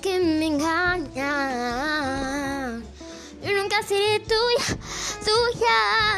que me engañan. Yo nunca seré tuya, tuya.